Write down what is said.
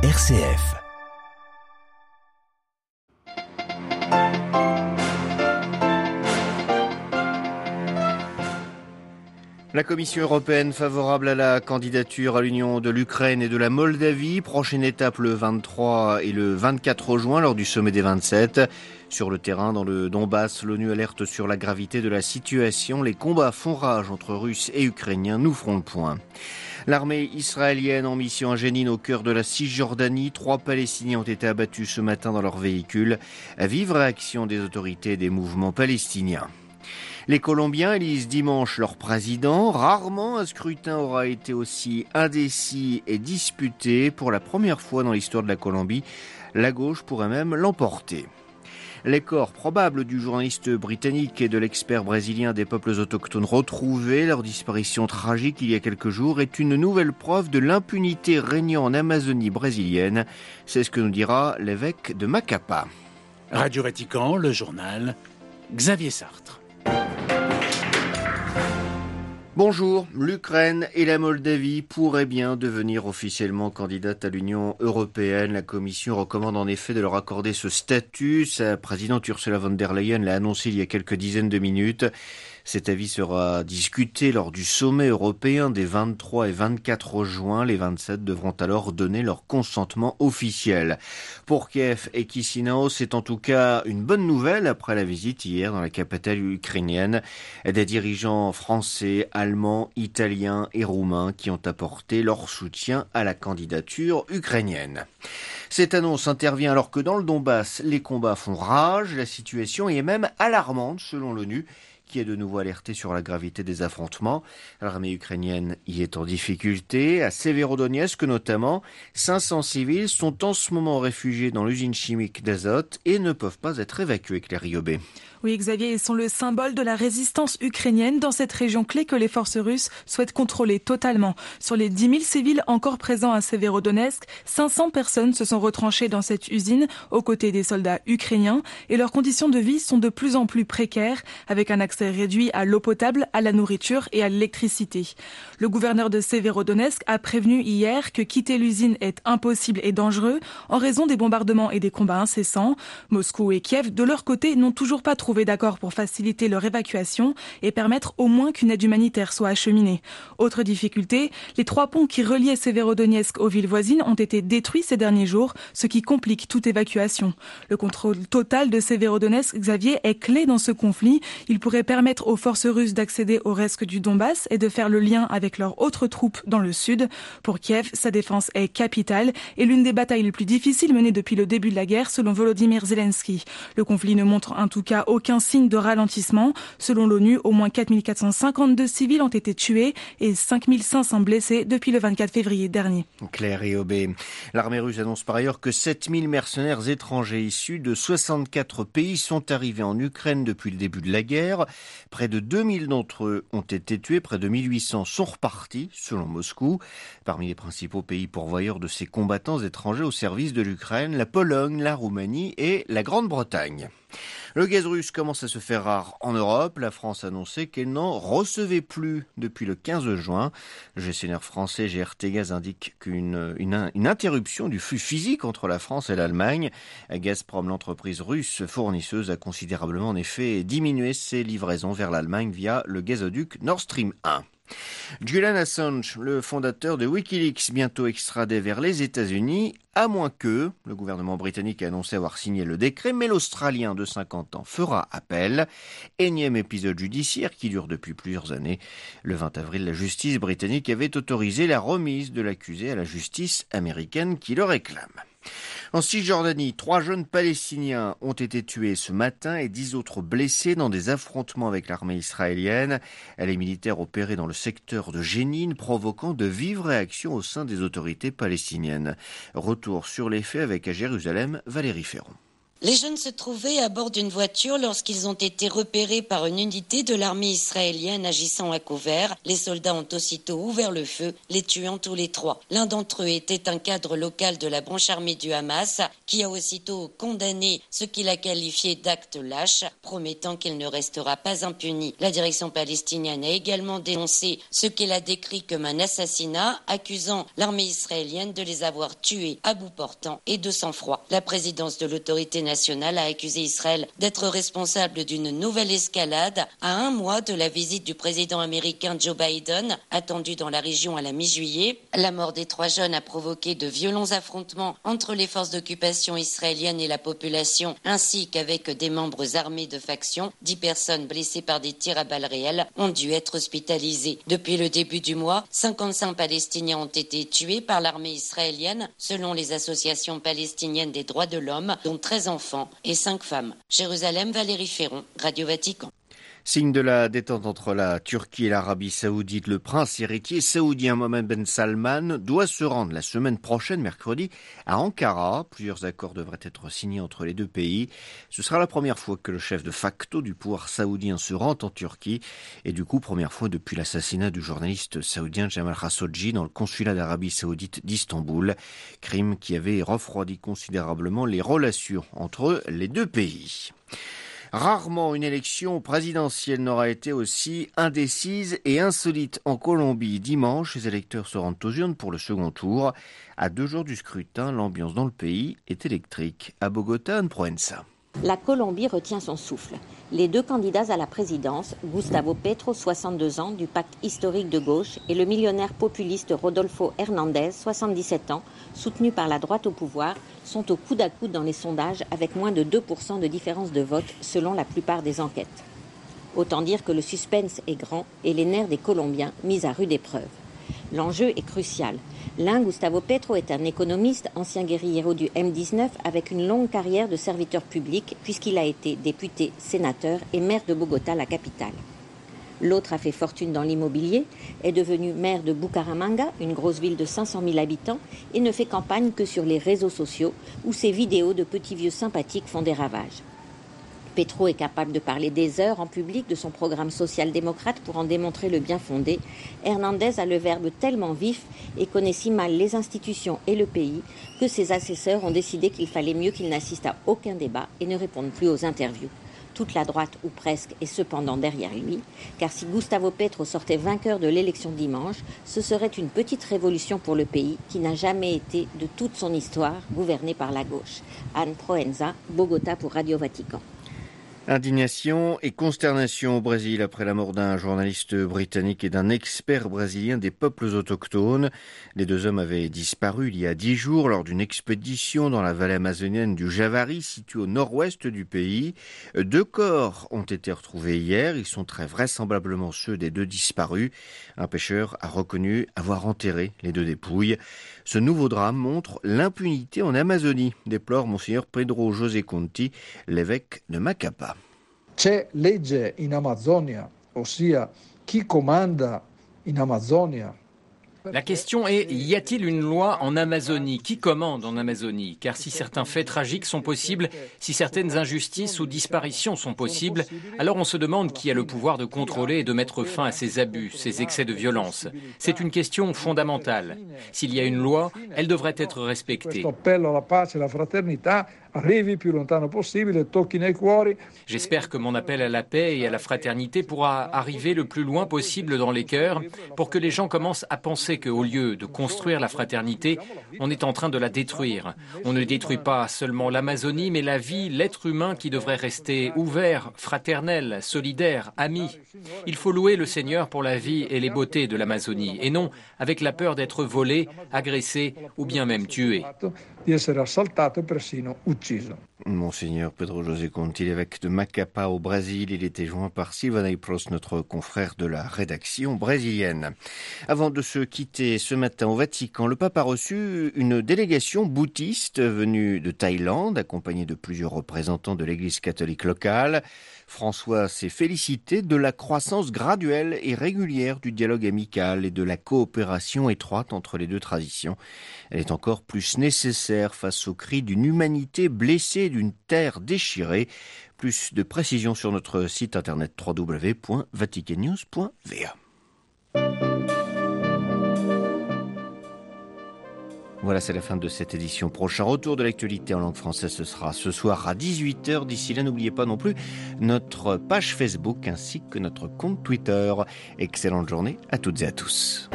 RCF. La Commission européenne favorable à la candidature à l'Union de l'Ukraine et de la Moldavie. Prochaine étape le 23 et le 24 juin lors du sommet des 27. Sur le terrain, dans le Donbass, l'ONU alerte sur la gravité de la situation. Les combats font rage entre Russes et Ukrainiens. Nous ferons le point. L'armée israélienne en mission à Jénine au cœur de la Cisjordanie. Trois Palestiniens ont été abattus ce matin dans leur véhicule. Vive réaction des autorités des mouvements palestiniens. Les Colombiens élisent dimanche leur président. Rarement un scrutin aura été aussi indécis et disputé. Pour la première fois dans l'histoire de la Colombie, la gauche pourrait même l'emporter. Les corps probables du journaliste britannique et de l'expert brésilien des peuples autochtones retrouvés, leur disparition tragique il y a quelques jours, est une nouvelle preuve de l'impunité régnant en Amazonie brésilienne. C'est ce que nous dira l'évêque de Macapa. Radio Vatican, le journal, Xavier Sartre. Bonjour, l'Ukraine et la Moldavie pourraient bien devenir officiellement candidates à l'Union européenne. La Commission recommande en effet de leur accorder ce statut. Sa présidente Ursula von der Leyen l'a annoncé il y a quelques dizaines de minutes. Cet avis sera discuté lors du sommet européen des 23 et 24 juin. Les 27 devront alors donner leur consentement officiel. Pour Kiev et Chisinau, c'est en tout cas une bonne nouvelle après la visite hier dans la capitale ukrainienne des dirigeants français, allemands, italiens et roumains qui ont apporté leur soutien à la candidature ukrainienne. Cette annonce intervient alors que dans le Donbass, les combats font rage, la situation est même alarmante selon l'ONU qui est de nouveau alerté sur la gravité des affrontements. L'armée ukrainienne y est en difficulté. À Severodonetsk notamment, 500 civils sont en ce moment réfugiés dans l'usine chimique d'azote et ne peuvent pas être évacués, Claire Riobé. Oui, Xavier, ils sont le symbole de la résistance ukrainienne dans cette région clé que les forces russes souhaitent contrôler totalement. Sur les 10 000 civils encore présents à Severodonetsk, 500 personnes se sont retranchées dans cette usine aux côtés des soldats ukrainiens et leurs conditions de vie sont de plus en plus précaires avec un accès réduit à l'eau potable, à la nourriture et à l'électricité. Le gouverneur de Severodonetsk a prévenu hier que quitter l'usine est impossible et dangereux en raison des bombardements et des combats incessants. Moscou et Kiev, de leur côté, n'ont toujours pas trouvé d'accord pour faciliter leur évacuation et permettre au moins qu'une aide humanitaire soit acheminée. Autre difficulté, les trois ponts qui reliaient Severodonetsk aux villes voisines ont été détruits ces derniers jours, ce qui complique toute évacuation. Le contrôle total de Severodonetsk, Xavier, est clé dans ce conflit. Il pourrait permettre aux forces russes d'accéder au reste du Donbass et de faire le lien avec leurs autres troupes dans le sud. Pour Kiev, sa défense est capitale et l'une des batailles les plus difficiles menées depuis le début de la guerre, selon Volodymyr Zelensky. Le conflit ne montre en tout cas aucun signe de ralentissement. Selon l'ONU, au moins 4452 civils ont été tués et 5500 blessés depuis le 24 février dernier. Claire et Obé. L'armée russe annonce par ailleurs que 7000 mercenaires étrangers issus de 64 pays sont arrivés en Ukraine depuis le début de la guerre. Près de 2000 d'entre eux ont été tués, près de 1800 sont repartis, selon Moscou. Parmi les principaux pays pourvoyeurs de ces combattants étrangers au service de l'Ukraine, la Pologne, la Roumanie et la Grande-Bretagne. Le gaz russe commence à se faire rare en Europe. La France a annoncé qu'elle n'en recevait plus depuis le 15 juin. Le gestionnaire français GRT Gaz indique qu'une une, interruption du flux physique entre la France et l'Allemagne. Gazprom, l'entreprise russe fournisseuse, a considérablement en effet diminué ses livraisons vers l'Allemagne via le gazoduc Nord Stream 1. Julian Assange, le fondateur de Wikileaks, bientôt extradé vers les États-Unis, à moins que le gouvernement britannique a annoncé avoir signé le décret, mais l'Australien de 50 ans fera appel. Énième épisode judiciaire qui dure depuis plusieurs années. Le 20 avril, la justice britannique avait autorisé la remise de l'accusé à la justice américaine qui le réclame. En Cisjordanie, trois jeunes Palestiniens ont été tués ce matin et dix autres blessés dans des affrontements avec l'armée israélienne. Les militaires opéraient dans le secteur de Jénine, provoquant de vives réactions au sein des autorités palestiniennes. Retour sur les faits avec à Jérusalem, Valérie Ferron. Les jeunes se trouvaient à bord d'une voiture lorsqu'ils ont été repérés par une unité de l'armée israélienne agissant à couvert. Les soldats ont aussitôt ouvert le feu, les tuant tous les trois. L'un d'entre eux était un cadre local de la branche armée du Hamas qui a aussitôt condamné ce qu'il a qualifié d'acte lâche, promettant qu'il ne restera pas impuni. La direction palestinienne a également dénoncé ce qu'elle a décrit comme un assassinat, accusant l'armée israélienne de les avoir tués à bout portant et de sang-froid. La présidence de l'autorité nationale a accusé Israël d'être responsable d'une nouvelle escalade à un mois de la visite du président américain Joe Biden, attendu dans la région à la mi-juillet. La mort des trois jeunes a provoqué de violents affrontements entre les forces d'occupation israéliennes et la population, ainsi qu'avec des membres armés de factions. Dix personnes blessées par des tirs à balles réelles ont dû être hospitalisées. Depuis le début du mois, 55 Palestiniens ont été tués par l'armée israélienne, selon les associations palestiniennes des droits de l'homme, dont 13 enfants enfants et cinq femmes. Jérusalem, Valérie Ferron, Radio Vatican. Signe de la détente entre la Turquie et l'Arabie saoudite, le prince héritier saoudien Mohamed Ben Salman doit se rendre la semaine prochaine, mercredi, à Ankara. Plusieurs accords devraient être signés entre les deux pays. Ce sera la première fois que le chef de facto du pouvoir saoudien se rend en Turquie et du coup première fois depuis l'assassinat du journaliste saoudien Jamal Khashoggi dans le consulat d'Arabie saoudite d'Istanbul, crime qui avait refroidi considérablement les relations entre les deux pays. Rarement une élection présidentielle n'aura été aussi indécise et insolite en Colombie. Dimanche, les électeurs se rendent aux urnes pour le second tour. À deux jours du scrutin, l'ambiance dans le pays est électrique. À Bogota, en Proenza. La Colombie retient son souffle. Les deux candidats à la présidence, Gustavo Petro, 62 ans, du pacte historique de gauche, et le millionnaire populiste Rodolfo Hernández, 77 ans, soutenu par la droite au pouvoir, sont au coude à coude dans les sondages avec moins de 2% de différence de vote selon la plupart des enquêtes. Autant dire que le suspense est grand et les nerfs des Colombiens mis à rude épreuve. L'enjeu est crucial. L'un, Gustavo Petro, est un économiste, ancien guerriero du M19, avec une longue carrière de serviteur public, puisqu'il a été député, sénateur et maire de Bogota, la capitale. L'autre a fait fortune dans l'immobilier, est devenu maire de Bucaramanga, une grosse ville de 500 000 habitants, et ne fait campagne que sur les réseaux sociaux, où ses vidéos de petits vieux sympathiques font des ravages. Petro est capable de parler des heures en public de son programme social-démocrate pour en démontrer le bien fondé. Hernandez a le verbe tellement vif et connaît si mal les institutions et le pays que ses assesseurs ont décidé qu'il fallait mieux qu'il n'assiste à aucun débat et ne réponde plus aux interviews toute la droite ou presque est cependant derrière lui, car si Gustavo Petro sortait vainqueur de l'élection dimanche, ce serait une petite révolution pour le pays qui n'a jamais été de toute son histoire gouverné par la gauche. Anne Proenza, Bogota pour Radio Vatican. Indignation et consternation au Brésil après la mort d'un journaliste britannique et d'un expert brésilien des peuples autochtones. Les deux hommes avaient disparu il y a dix jours lors d'une expédition dans la vallée amazonienne du Javari, située au nord-ouest du pays. Deux corps ont été retrouvés hier. Ils sont très vraisemblablement ceux des deux disparus. Un pêcheur a reconnu avoir enterré les deux dépouilles. Ce nouveau drame montre l'impunité en Amazonie, déplore Monseigneur Pedro José Conti, l'évêque de Macapa. C'è legge in Amazzonia, ossia chi comanda in Amazzonia La question est, y a-t-il une loi en Amazonie? Qui commande en Amazonie? Car si certains faits tragiques sont possibles, si certaines injustices ou disparitions sont possibles, alors on se demande qui a le pouvoir de contrôler et de mettre fin à ces abus, ces excès de violence. C'est une question fondamentale. S'il y a une loi, elle devrait être respectée. J'espère que mon appel à la paix et à la fraternité pourra arriver le plus loin possible dans les cœurs pour que les gens commencent à penser qu'au lieu de construire la fraternité, on est en train de la détruire. On ne détruit pas seulement l'Amazonie, mais la vie, l'être humain qui devrait rester ouvert, fraternel, solidaire, ami. Il faut louer le Seigneur pour la vie et les beautés de l'Amazonie, et non avec la peur d'être volé, agressé ou bien même tué. di essere assaltato e persino ucciso. Monseigneur Pedro José Conti, l'évêque de Macapa au Brésil, il était joint par Sylvain Pros, notre confrère de la rédaction brésilienne. Avant de se quitter ce matin au Vatican, le pape a reçu une délégation bouddhiste venue de Thaïlande, accompagnée de plusieurs représentants de l'église catholique locale. François s'est félicité de la croissance graduelle et régulière du dialogue amical et de la coopération étroite entre les deux traditions. Elle est encore plus nécessaire face aux cris d'une humanité blessée, d'une terre déchirée. Plus de précisions sur notre site internet www.vaticannews.va. Voilà, c'est la fin de cette édition. Prochain retour de l'actualité en langue française, ce sera ce soir à 18h. D'ici là, n'oubliez pas non plus notre page Facebook ainsi que notre compte Twitter. Excellente journée à toutes et à tous.